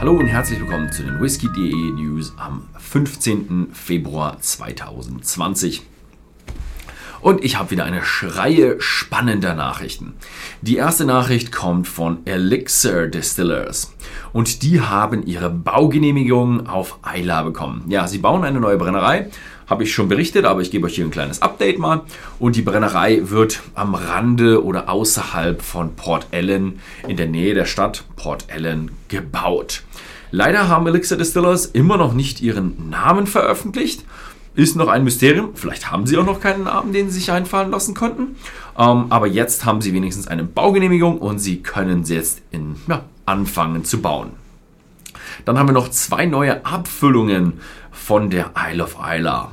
Hallo und herzlich willkommen zu den Whisky.de News am 15. Februar 2020. Und ich habe wieder eine Schreie spannender Nachrichten. Die erste Nachricht kommt von Elixir Distillers. Und die haben ihre Baugenehmigung auf Eila bekommen. Ja, sie bauen eine neue Brennerei habe ich schon berichtet, aber ich gebe euch hier ein kleines Update mal. Und die Brennerei wird am Rande oder außerhalb von Port Ellen in der Nähe der Stadt Port Ellen gebaut. Leider haben Elixir Distillers immer noch nicht ihren Namen veröffentlicht. Ist noch ein Mysterium. Vielleicht haben sie auch noch keinen Namen, den sie sich einfallen lassen konnten. Ähm, aber jetzt haben sie wenigstens eine Baugenehmigung und sie können jetzt in, ja, anfangen zu bauen. Dann haben wir noch zwei neue Abfüllungen von der Isle of Isla.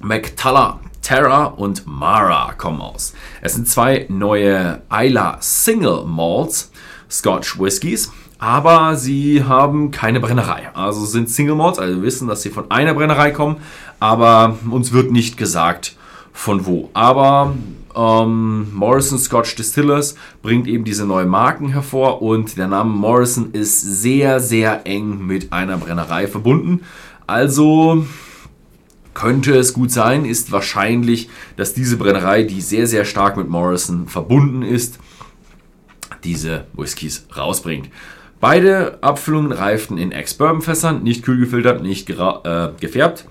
McTullah, Terra und Mara kommen aus. Es sind zwei neue Isla Single Malts Scotch Whiskies, aber sie haben keine Brennerei. Also sind Single Malts, also wir wissen, dass sie von einer Brennerei kommen, aber uns wird nicht gesagt, von wo. Aber ähm, Morrison Scotch Distillers bringt eben diese neuen Marken hervor und der Name Morrison ist sehr, sehr eng mit einer Brennerei verbunden. Also könnte es gut sein, ist wahrscheinlich, dass diese Brennerei, die sehr, sehr stark mit Morrison verbunden ist, diese Whiskys rausbringt. Beide Abfüllungen reiften in Ex-Bourbon-Fässern, nicht kühl gefiltert, nicht äh, gefärbt,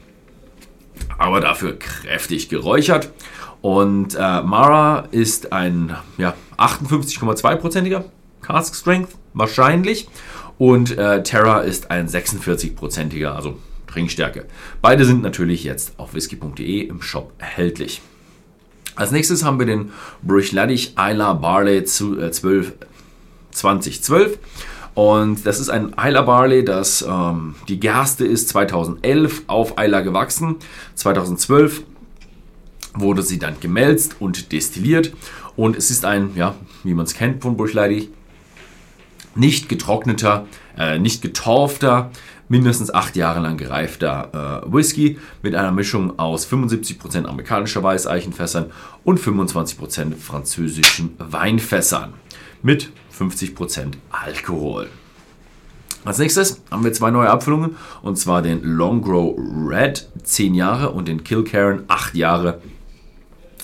aber dafür kräftig geräuchert. Und äh, Mara ist ein ja, 58,2%iger Cask Strength, wahrscheinlich. Und äh, Terra ist ein 46%iger, also Trinkstärke. Beide sind natürlich jetzt auf whisky.de im Shop erhältlich. Als nächstes haben wir den Bruichladdich Isla Barley 12, 2012. Und das ist ein Isla Barley, das ähm, die Gerste ist 2011 auf Isla gewachsen. 2012 wurde sie dann gemälzt und destilliert. Und es ist ein, ja, wie man es kennt von Bruichladdich, nicht getrockneter, äh, nicht getorfter, mindestens acht Jahre lang gereifter äh, Whisky mit einer Mischung aus 75% amerikanischer Weißeichenfässern und 25% französischen Weinfässern mit 50% Alkohol. Als nächstes haben wir zwei neue Abfüllungen und zwar den Longgrow Red 10 Jahre und den Kilcairn 8 Jahre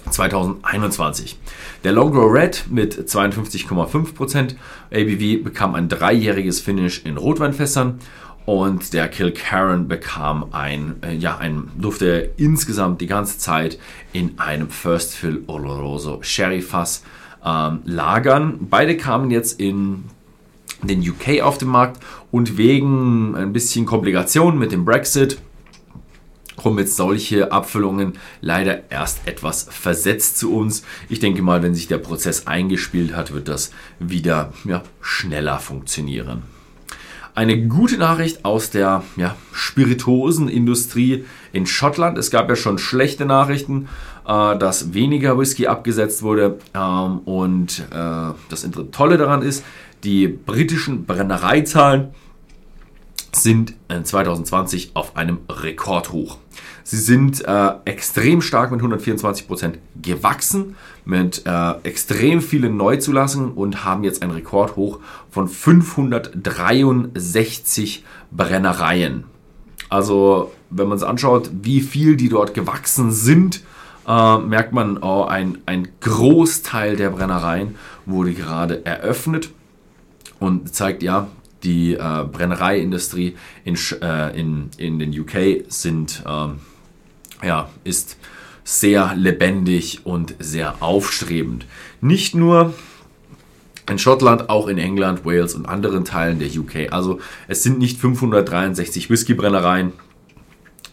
2021. Der Longgrow Red mit 52,5% ABV bekam ein dreijähriges Finish in Rotweinfässern und der Kilcairn bekam ein, äh, ja, ein, durfte insgesamt die ganze Zeit in einem First Fill Oloroso Sherry Fass ähm, lagern. Beide kamen jetzt in den UK auf den Markt und wegen ein bisschen Komplikationen mit dem Brexit kommen jetzt solche Abfüllungen leider erst etwas versetzt zu uns. Ich denke mal, wenn sich der Prozess eingespielt hat, wird das wieder ja, schneller funktionieren. Eine gute Nachricht aus der ja, Spirituosenindustrie in Schottland. Es gab ja schon schlechte Nachrichten, dass weniger Whisky abgesetzt wurde. Ähm, und äh, das Tolle daran ist, die britischen Brennereizahlen sind 2020 auf einem Rekordhoch. Sie sind äh, extrem stark mit 124% gewachsen, mit äh, extrem vielen Neuzulassungen und haben jetzt ein Rekordhoch von 563 Brennereien. Also, wenn man es anschaut, wie viel die dort gewachsen sind, äh, merkt man, oh, ein, ein Großteil der Brennereien wurde gerade eröffnet und zeigt ja, die äh, Brennereiindustrie in, äh, in, in den UK sind, ähm, ja, ist sehr lebendig und sehr aufstrebend. Nicht nur in Schottland, auch in England, Wales und anderen Teilen der UK. Also es sind nicht 563 Whiskybrennereien,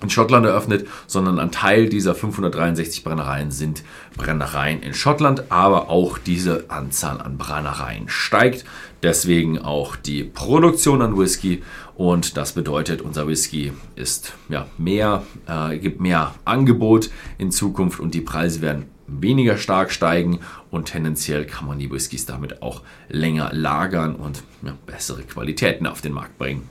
in Schottland eröffnet, sondern ein Teil dieser 563 Brennereien sind Brennereien in Schottland, aber auch diese Anzahl an Brennereien steigt. Deswegen auch die Produktion an Whisky und das bedeutet, unser Whisky ist ja mehr, äh, gibt mehr Angebot in Zukunft und die Preise werden weniger stark steigen und tendenziell kann man die Whiskys damit auch länger lagern und ja, bessere Qualitäten auf den Markt bringen.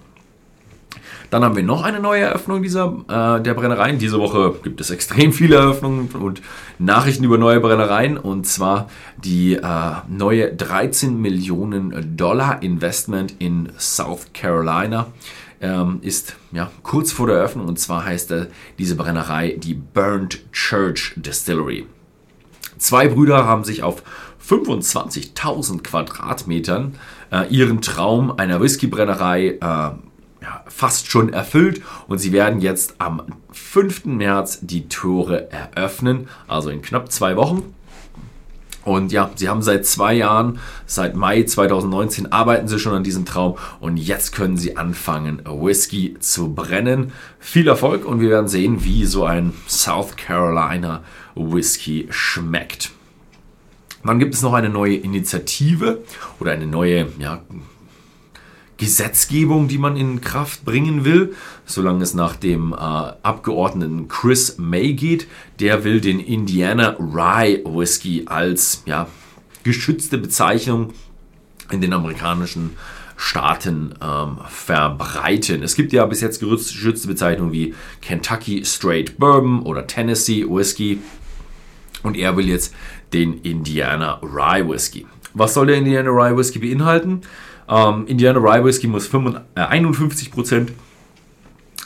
Dann haben wir noch eine neue Eröffnung dieser, äh, der Brennereien. Diese Woche gibt es extrem viele Eröffnungen und Nachrichten über neue Brennereien. Und zwar die äh, neue 13 Millionen Dollar Investment in South Carolina ähm, ist ja, kurz vor der Eröffnung. Und zwar heißt äh, diese Brennerei die Burnt Church Distillery. Zwei Brüder haben sich auf 25.000 Quadratmetern äh, ihren Traum einer Whiskybrennerei äh, ja, fast schon erfüllt und sie werden jetzt am 5. März die Tore eröffnen, also in knapp zwei Wochen. Und ja, sie haben seit zwei Jahren, seit Mai 2019 arbeiten sie schon an diesem Traum und jetzt können sie anfangen, Whisky zu brennen. Viel Erfolg und wir werden sehen, wie so ein South Carolina Whisky schmeckt. Dann gibt es noch eine neue Initiative oder eine neue ja, Gesetzgebung, die man in Kraft bringen will, solange es nach dem äh, Abgeordneten Chris May geht. Der will den Indiana Rye Whisky als ja, geschützte Bezeichnung in den amerikanischen Staaten ähm, verbreiten. Es gibt ja bis jetzt geschützte Bezeichnungen wie Kentucky Straight Bourbon oder Tennessee Whisky. Und er will jetzt den Indiana Rye Whisky. Was soll der Indiana Rye Whisky beinhalten? Ähm, Indiana Rye Whisky muss 55, äh, 51%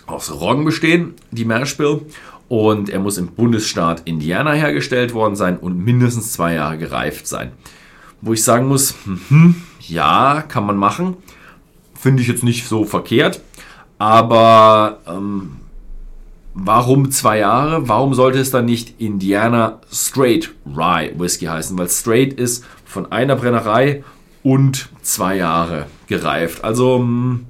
aus Roggen bestehen, die Mashbill. Und er muss im Bundesstaat Indiana hergestellt worden sein und mindestens zwei Jahre gereift sein. Wo ich sagen muss, hm, ja, kann man machen. Finde ich jetzt nicht so verkehrt. Aber ähm, warum zwei Jahre? Warum sollte es dann nicht Indiana Straight Rye Whisky heißen? Weil Straight ist von einer Brennerei und zwei Jahre gereift. Also hm,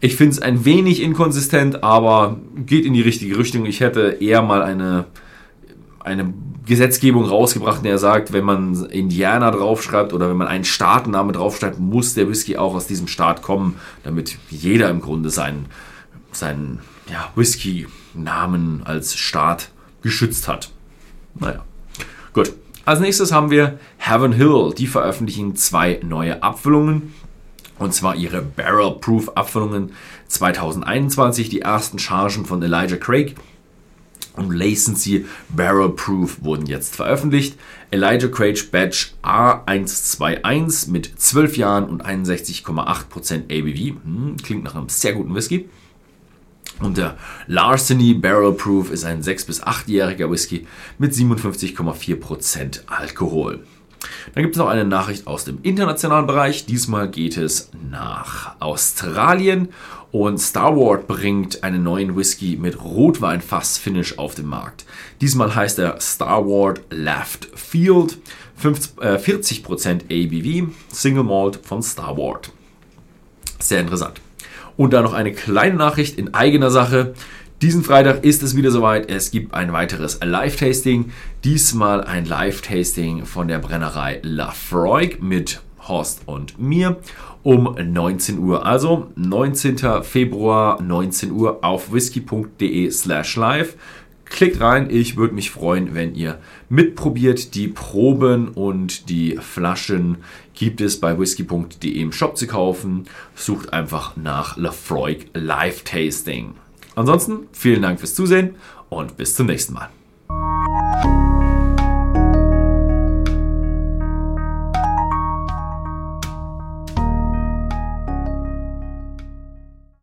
ich finde es ein wenig inkonsistent, aber geht in die richtige Richtung. Ich hätte eher mal eine, eine Gesetzgebung rausgebracht, in der sagt, wenn man Indiana draufschreibt oder wenn man einen Staatenname draufschreibt, muss der Whisky auch aus diesem Staat kommen, damit jeder im Grunde seinen, seinen ja, Whisky-Namen als Staat geschützt hat. Naja, gut. Als nächstes haben wir Heaven Hill. Die veröffentlichen zwei neue Abfüllungen. Und zwar ihre Barrel Proof Abfüllungen 2021. Die ersten Chargen von Elijah Craig und Lacency Barrel Proof wurden jetzt veröffentlicht. Elijah Craig Badge A121 mit 12 Jahren und 61,8% ABV. Hm, klingt nach einem sehr guten Whisky. Und der Larceny Barrel Proof ist ein 6- bis 8-jähriger Whisky mit 57,4% Alkohol. Dann gibt es noch eine Nachricht aus dem internationalen Bereich. Diesmal geht es nach Australien und Starward bringt einen neuen Whisky mit Rotweinfass-Finish auf den Markt. Diesmal heißt er Starward Left Field, 40% ABV, Single Malt von Starward. Sehr interessant. Und dann noch eine kleine Nachricht in eigener Sache. Diesen Freitag ist es wieder soweit. Es gibt ein weiteres Live-Tasting. Diesmal ein Live-Tasting von der Brennerei Lafroig mit Horst und mir um 19 Uhr. Also 19. Februar 19 Uhr auf whisky.de slash live. Klickt rein, ich würde mich freuen, wenn ihr mitprobiert. Die Proben und die Flaschen gibt es bei whisky.de im Shop zu kaufen. Sucht einfach nach Lafroig Live Tasting. Ansonsten vielen Dank fürs Zusehen und bis zum nächsten Mal.